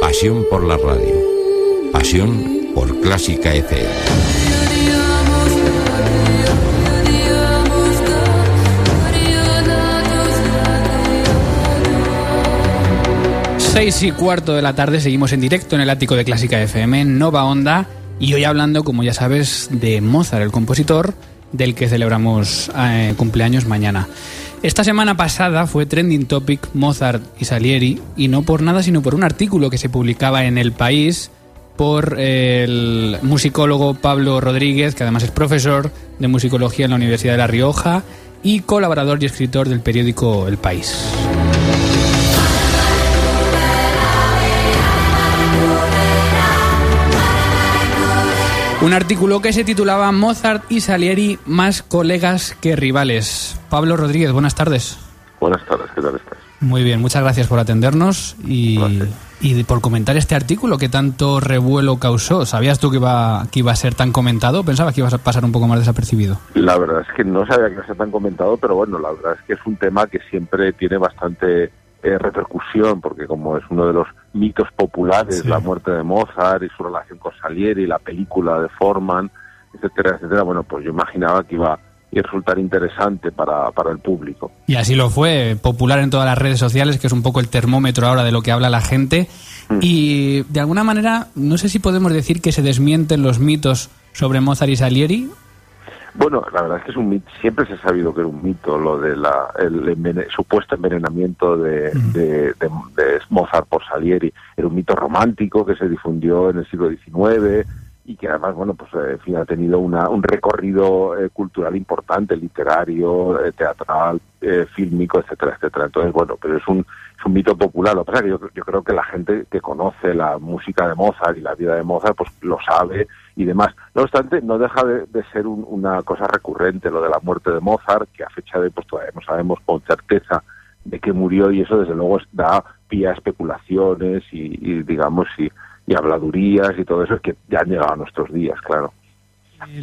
Pasión por la radio. Pasión por Clásica FM. Seis y cuarto de la tarde seguimos en directo en el ático de Clásica FM, Nova Onda, y hoy hablando, como ya sabes, de Mozart, el compositor, del que celebramos eh, cumpleaños mañana. Esta semana pasada fue trending topic Mozart y Salieri, y no por nada, sino por un artículo que se publicaba en El País por el musicólogo Pablo Rodríguez, que además es profesor de musicología en la Universidad de La Rioja y colaborador y escritor del periódico El País. Un artículo que se titulaba Mozart y Salieri más colegas que rivales. Pablo Rodríguez, buenas tardes. Buenas tardes, ¿qué tal estás? Muy bien, muchas gracias por atendernos y, y por comentar este artículo que tanto revuelo causó. ¿Sabías tú que iba, que iba a ser tan comentado? ¿Pensabas que iba a pasar un poco más desapercibido? La verdad es que no sabía que iba a ser tan comentado, pero bueno, la verdad es que es un tema que siempre tiene bastante eh, repercusión, porque como es uno de los mitos populares, Sí. la muerte de Mozart y su relación con Salieri, la película de Forman, etcétera, etcétera, bueno, pues yo imaginaba que iba a resultar interesante para, para el público. Y así lo fue, popular en todas las redes sociales, que es un poco el termómetro ahora de lo que habla la gente. Y de alguna manera, no sé si podemos decir que se desmienten los mitos sobre Mozart y Salieri. Bueno, la verdad es que es un mito, siempre se ha sabido que era un mito lo de la, el supuesto envenenamiento de, de- de- de Mozart por Salieri. Era un mito romántico que se difundió en el siglo XIX y que además, bueno, pues eh, en fin, ha tenido una, un recorrido eh, cultural importante, literario, eh, teatral, eh, fílmico, etcétera, etcétera. Entonces, bueno, pero es un, es un mito popular. Lo que pasa es que yo, yo creo que la gente que conoce la música de Mozart y la vida de Mozart, pues lo sabe y demás. No obstante, no deja de, ser un- una cosa recurrente lo de la muerte de Mozart, que a fecha de pues todavía no sabemos con certeza de que murió y eso desde luego da pie a especulaciones y, digamos y, y habladurías y todo eso que ya han llegado a nuestros días, claro.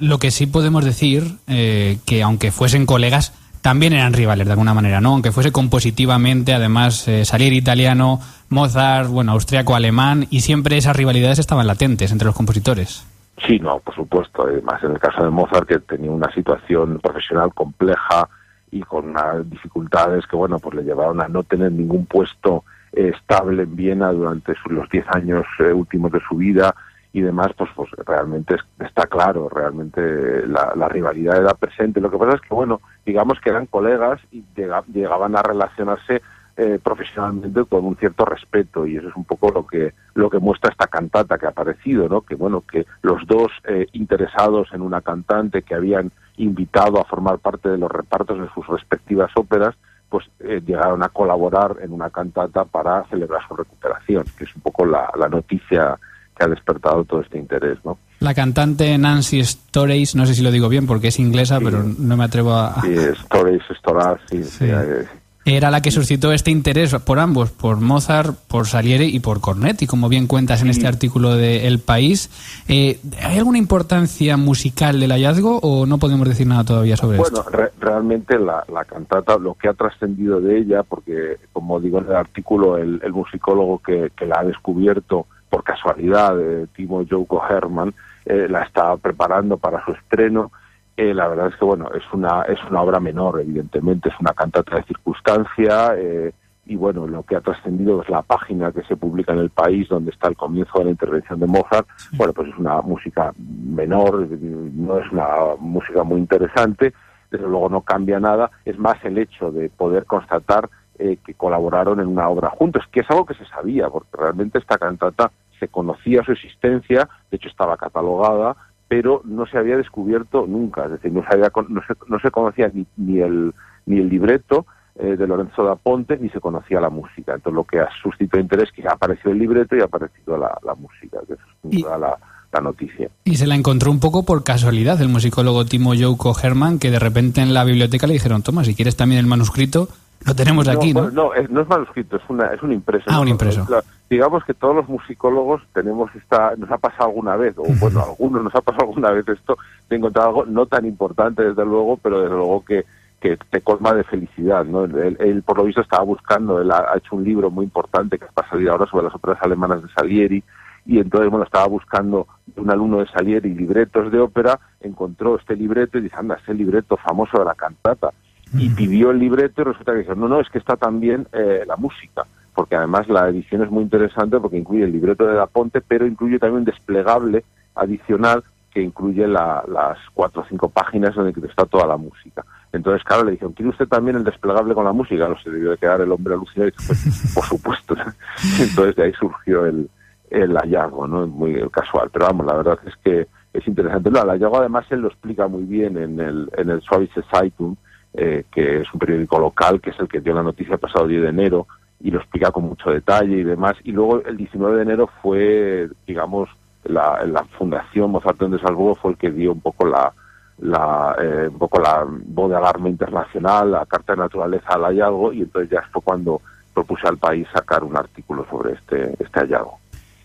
Lo que sí podemos decir, eh, que aunque fuesen colegas, también eran rivales de alguna manera, ¿no? Aunque fuese compositivamente, además, eh, Salieri italiano, Mozart, bueno, austriaco, alemán, y siempre esas rivalidades estaban latentes entre los compositores. Sí, no, por supuesto. Además, en el caso de Mozart, que tenía una situación profesional compleja y con unas dificultades que, bueno, pues le llevaron a no tener ningún puesto eh, estable en Viena durante los diez años eh, últimos de su vida y demás, pues, pues realmente es- está claro, realmente eh, la, la rivalidad era presente. Lo que pasa es que, bueno, digamos que eran colegas y llega- llegaban a relacionarse eh, profesionalmente con un cierto respeto y eso es un poco lo que lo que muestra esta cantata que ha aparecido no que bueno que los dos eh, interesados en una cantante que habían invitado a formar parte de los repartos de sus respectivas óperas pues eh, llegaron a colaborar en una cantata para celebrar su recuperación que es un poco la, la noticia que ha despertado todo este interés no La cantante Nancy Storace, no sé si lo digo bien porque es inglesa, Sí. pero no me atrevo a... y Stories Storas sí, Sí. eh, Era la que suscitó este interés por ambos, por Mozart, por Salieri y por Cornetti, como bien cuentas en este artículo de El País. Eh, ¿Hay alguna importancia musical del hallazgo o no podemos decir nada todavía sobre Bueno, esto? re- realmente la, la cantata, lo que ha trascendido de ella, porque como digo en el artículo, el, el musicólogo que, que la ha descubierto por casualidad, eh, Timo Jouko Herman, eh, la está preparando para su estreno. Eh, la verdad es que bueno, es una es una obra menor, evidentemente, es una cantata de circunstancia. eh, y bueno, lo que ha trascendido es la página que se publica en el país donde está el comienzo de la intervención de Mozart. Bueno, pues es una música menor, no es una música muy interesante, desde luego no cambia nada, es más el hecho de poder constatar eh, que colaboraron en una obra juntos, que es algo que se sabía, porque realmente esta cantata se conocía su existencia, de hecho estaba catalogada, pero no se había descubierto nunca, es decir, no se, había no se, no se conocía ni, ni el, ni el libreto, eh, de Lorenzo da Ponte ni se conocía la música. Entonces lo que ha suscitado interés es que ha aparecido el libreto y ha aparecido la, música, que es la, noticia. Y se la encontró un poco por casualidad el musicólogo Timo Jouko Herman, que de repente en la biblioteca le dijeron, toma, si quieres también el manuscrito, lo tenemos aquí, ¿no? no, es, no es manuscrito, es, una, es un impreso. Ah, un impreso. digamos que todos los musicólogos tenemos esta, nos ha pasado alguna vez, o bueno, a algunos nos ha pasado alguna vez esto, de encontrar algo no tan importante desde luego, pero desde luego que que te colma de felicidad. ¿no? Él, por lo visto, estaba buscando, él ha, hecho un libro muy importante que va a salir ahora sobre las óperas alemanas de Salieri, y entonces, bueno, estaba buscando un alumno de Salieri libretos de ópera, encontró este libreto y dice, anda, este libreto famoso de la cantata. Y pidió el libreto y resulta que dice, no, no, es que está también eh, la música, porque además la edición es muy interesante porque incluye el libreto de Da Ponte, pero incluye también un desplegable adicional que incluye las cuatro o cinco páginas donde está toda la música. Entonces, claro, le dijeron, ¿quiere usted también el desplegable con la música? No se debió de quedar el hombre alucinado y pues, por supuesto. Entonces, de ahí surgió el, el hallazgo, ¿no? Muy casual. Pero vamos, la verdad es que es interesante. No, el hallazgo además él lo explica muy bien en el, en el Schweizer Zeitung, eh, que es un periódico local, que es el que dio la noticia el pasado 10 de enero, y lo explica con mucho detalle y demás. Y luego el 19 de enero fue, digamos, la, la Fundación Mozart de Salzburgo fue el que dio un poco la, la, eh, un poco la voz de alarma internacional, la carta de naturaleza al hallazgo y entonces ya fue cuando propuse al país sacar un artículo sobre este, este hallazgo.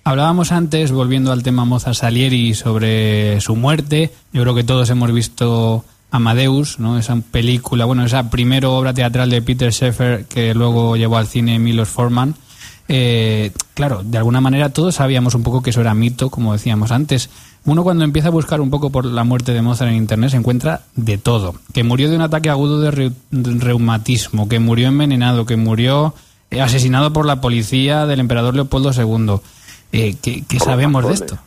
Hablábamos antes, volviendo al tema Mozart Salieri, sobre su muerte. Yo creo que todos hemos visto Amadeus, ¿no? Esa película, bueno, esa primera obra teatral de Peter Sheffer que luego llevó al cine Milos Forman. Eh, claro, de alguna manera todos sabíamos un poco que eso era mito, como decíamos antes. Uno cuando empieza a buscar un poco por la muerte de Mozart en Internet se encuentra de todo. Que murió de un ataque agudo de, reumatismo, que murió envenenado, que murió asesinado por la policía del emperador Leopoldo II. Eh, ¿Qué, sabemos de esto?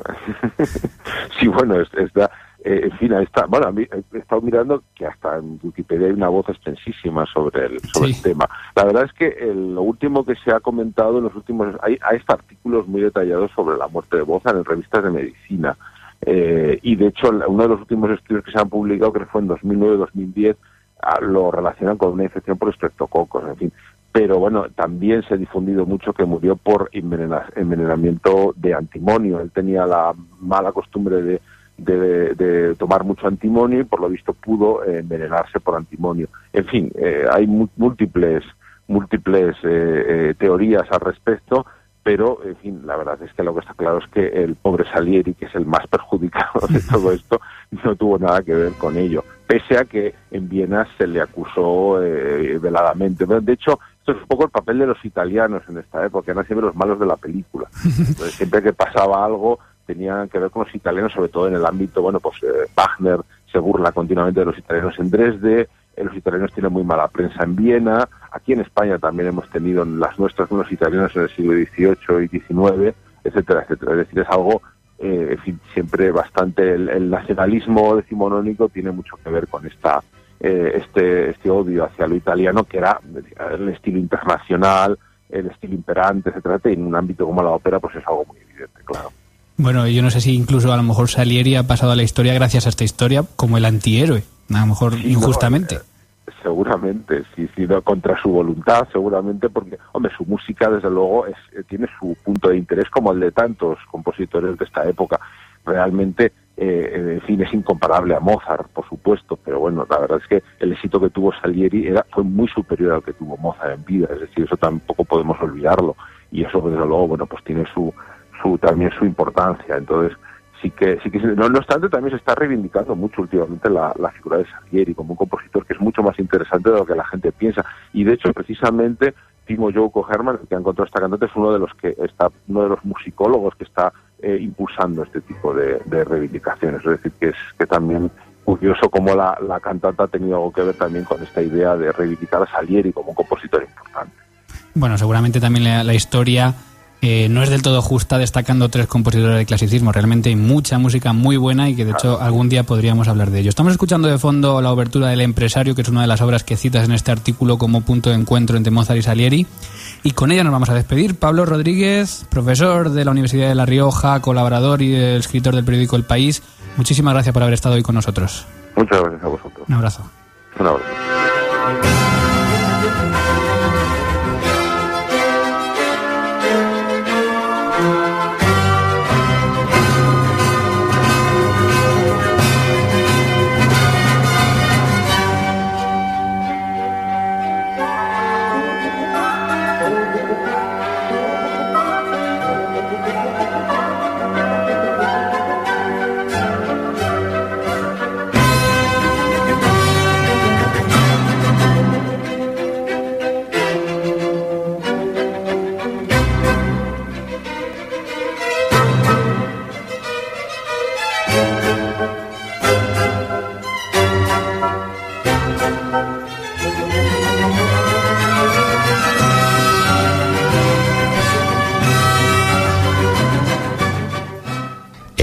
sí, bueno, está, eh, en fin, está, bueno, he estado mirando que hasta en Wikipedia hay una voz extensísima sobre el, sobre el tema. La verdad es que lo último que se ha comentado en los últimos... Hay, hay artículos muy detallados sobre la muerte de Boza en revistas de medicina. Eh, y de hecho, uno de los últimos estudios que se han publicado, que fue en 2009-2010, ah, lo relacionan con una infección por estreptococos, en fin. Pero bueno, también se ha difundido mucho que murió por envenenamiento de antimonio. Él tenía la mala costumbre de de, tomar mucho antimonio y por lo visto pudo eh, envenenarse por antimonio. En fin, eh, hay múltiples múltiples eh, teorías al respecto, pero en fin, la verdad es que lo que está claro es que el pobre Salieri, que es el más perjudicado de todo esto, no tuvo nada que ver con ello, pese a que en Viena se le acusó veladamente. De hecho, esto es un poco el papel de los italianos en esta época, eran siempre los malos de la película. Entonces, siempre que pasaba algo, tenían que ver con los italianos, sobre todo en el ámbito, bueno, pues eh, Wagner se burla continuamente de los italianos en Dresde, eh, los italianos tienen muy mala prensa en Viena, aquí en España también hemos tenido las nuestras unos italianos en el siglo XVIII y XIX, etcétera, etcétera. Es decir, es algo, eh, siempre bastante, el, nacionalismo decimonónico tiene mucho que ver con esta este, este odio hacia lo italiano, que era el estilo internacional, el estilo imperante, etcétera, y en un ámbito como la ópera, pues es algo muy evidente, claro. Bueno, yo no sé si incluso a lo mejor Salieri ha pasado a la historia gracias a esta historia como el antihéroe, a lo mejor injustamente. Eh, seguramente, sí, sí, contra su voluntad, seguramente, porque, hombre, su música, desde luego, es, eh, tiene su punto de interés como el de tantos compositores de esta época. Realmente, eh, en fin, es incomparable a Mozart, por supuesto, pero bueno, la verdad es que el éxito que tuvo Salieri era, fue muy superior al que tuvo Mozart en vida, es decir, eso tampoco podemos olvidarlo. Y eso, desde luego, bueno, pues tiene su, su también su importancia. Entonces, sí que, sí que no, obstante, también se está reivindicando mucho últimamente la, figura de Salieri como un compositor que es mucho más interesante de lo que la gente piensa. Y de hecho, precisamente, Timo Jouko Herman, que ha encontrado esta cantante, es uno de los que está, uno de los musicólogos que está eh, impulsando este tipo de, reivindicaciones. Es decir, que es que también curioso cómo la, la cantante ha tenido algo que ver también con esta idea de reivindicar a Salieri como un compositor importante. Bueno, seguramente también la historia eh, no es del todo justa destacando tres compositores de clasicismo. Realmente hay mucha música muy buena y que de hecho algún día podríamos hablar de ello. Estamos escuchando de fondo la obertura del empresario, que es una de las obras que citas en este artículo como punto de encuentro entre Mozart y Salieri. Y con ella nos vamos a despedir. Pablo Rodríguez, profesor de la Universidad de La Rioja, colaborador y escritor del periódico El País. Muchísimas gracias por haber estado hoy con nosotros. Muchas gracias a vosotros. Un abrazo. Un abrazo.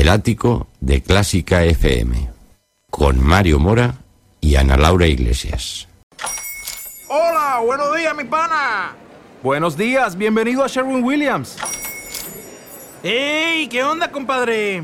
Ático de Clásica FM, con Mario Mora y Ana Laura Iglesias. Hola, buenos días, mi pana. Buenos días, bienvenido a Sherwin Williams. ¡Ey! ¿Qué onda, compadre?